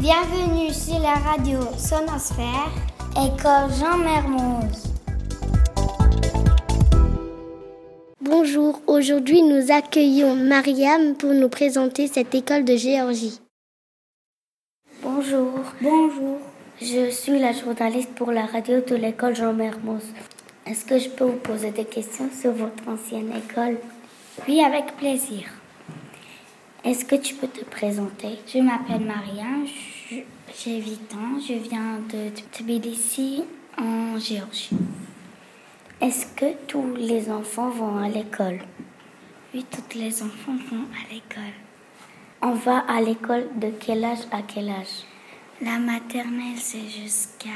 Bienvenue sur la radio Sonosphère, École Jean Mermoz. Bonjour, aujourd'hui nous accueillons Mariam pour nous présenter cette école de Géorgie. Bonjour. Bonjour. Je suis la journaliste pour la radio de l'école Jean Mermoz. Est-ce que je peux vous poser des questions sur votre ancienne école? Oui, avec plaisir. Est-ce que tu peux te présenter? Je m'appelle Mariam, j'ai 8 ans, je viens de Tbilissi en Géorgie. Est-ce que tous les enfants vont à l'école? Oui, tous les enfants vont à l'école. On va à l'école de quel âge à quel âge? La maternelle, c'est jusqu'à...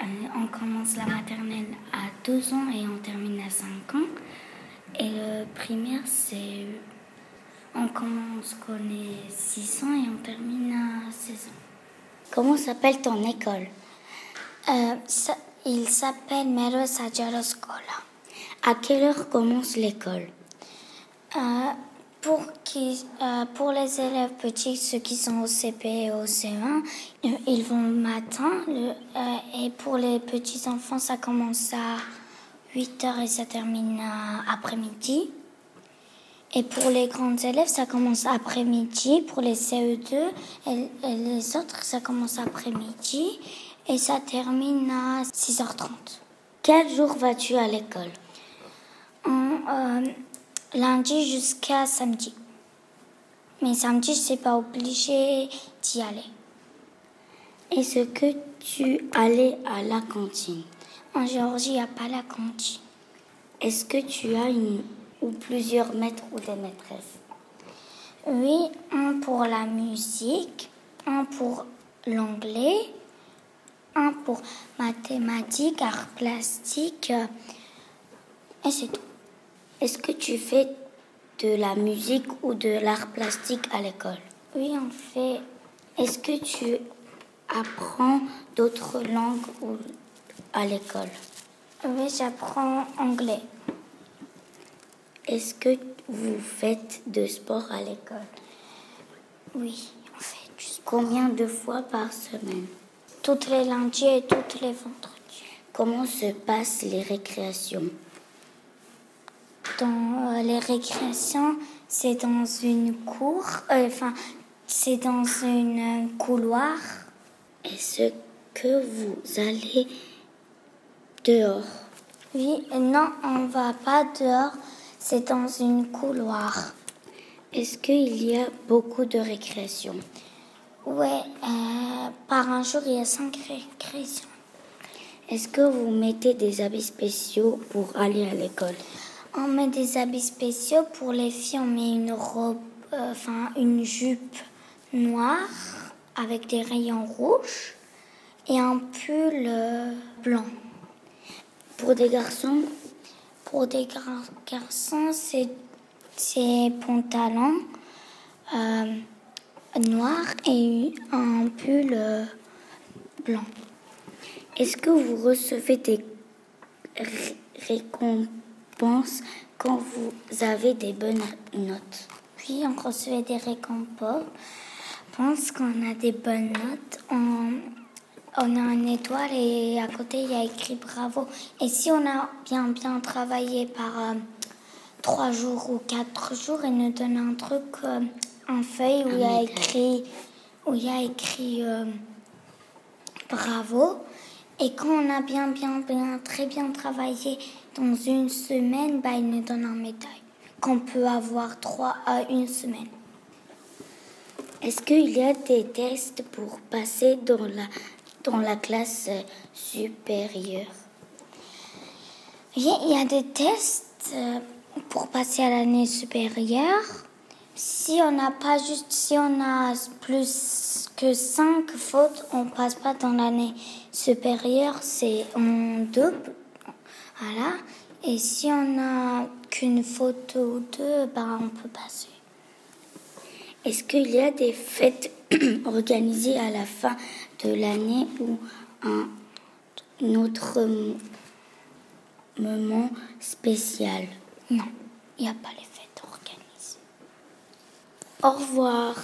Euh, on commence la maternelle à 12 ans et on termine à 5 ans. Et le primaire, c'est on commence quand on est 6 ans et on termine à 16 ans. Comment s'appelle ton école? Euh, Il s'appelle Mero Scola. À quelle heure commence l'école? Euh, pour, qui, euh, pour les élèves petits, ceux qui sont au CP et au C1, ils vont le matin. et pour les petits enfants, ça commence à 8 h et ça termine après-midi. Et pour les grands élèves, ça commence après-midi. Pour les CE2 et, les autres, ça commence après-midi. Et ça termine à 6h30. Quel jour vas-tu à l'école? Euh, Lundi jusqu'à samedi. Mais samedi, je ne suis pas obligée d'y aller. Est-ce que tu allais à la cantine? En Géorgie, il n'y a pas la cantine. Est-ce que tu as une ou plusieurs maîtres ou des maîtresses Oui, un pour la musique, un pour l'anglais, un pour mathématiques, arts plastiques, et c'est tout. Est-ce que tu fais de la musique ou de l'art plastique à l'école? Oui, on fait. Est-ce que tu apprends d'autres langues à l'école? Oui, j'apprends anglais. Est-ce que vous faites de sport à l'école? Oui, on fait du sport. Combien de fois par semaine? Toutes les lundis et toutes les vendredis. Comment se passent les récréations? Dans euh, les récréations, c'est dans une cour, euh, enfin, c'est dans une couloir. Est-ce que vous allez dehors? Oui, non, on ne va pas dehors. C'est dans une couloir. Est-ce qu'il y a beaucoup de récréations Oui, euh, par un jour, il y a cinq récréations. Est-ce que vous mettez des habits spéciaux pour aller à l'école? On met des habits spéciaux. Pour les filles, on met une robe, euh, enfin une jupe noire avec des rayons rouges et un pull euh, blanc. Pour des garçons pour des garçons, c'est pantalon euh, noir et un pull euh, blanc. Est-ce que vous recevez des récompenses quand vous avez des bonnes notes? Oui, on recevait des récompenses. pense qu'on a des bonnes notes. On a une étoile et à côté il y a écrit bravo. Et si on a bien bien travaillé par euh, trois jours ou quatre jours, il nous donne un truc, euh, un feuille où il y a écrit, où il y a écrit euh, bravo. Et quand on a bien bien bien très bien travaillé dans une semaine, bah, il nous donne un médaille qu'on peut avoir trois à une semaine. Est-ce qu'il y a des tests pour passer dans la dans la classe supérieure Il y a des tests euh, pour passer à l'année supérieure. Si on n'a pas juste, si on a plus que 5 fautes, on passe pas dans l'année supérieure, c'est on double. Voilà. Et si on n'a qu'une faute ou deux, ben on peut passer. Est-ce qu'il y a des fêtes organisées à la fin de l'année ou un autre moment spécial Non, il n'y a pas les fêtes organisées. Au revoir.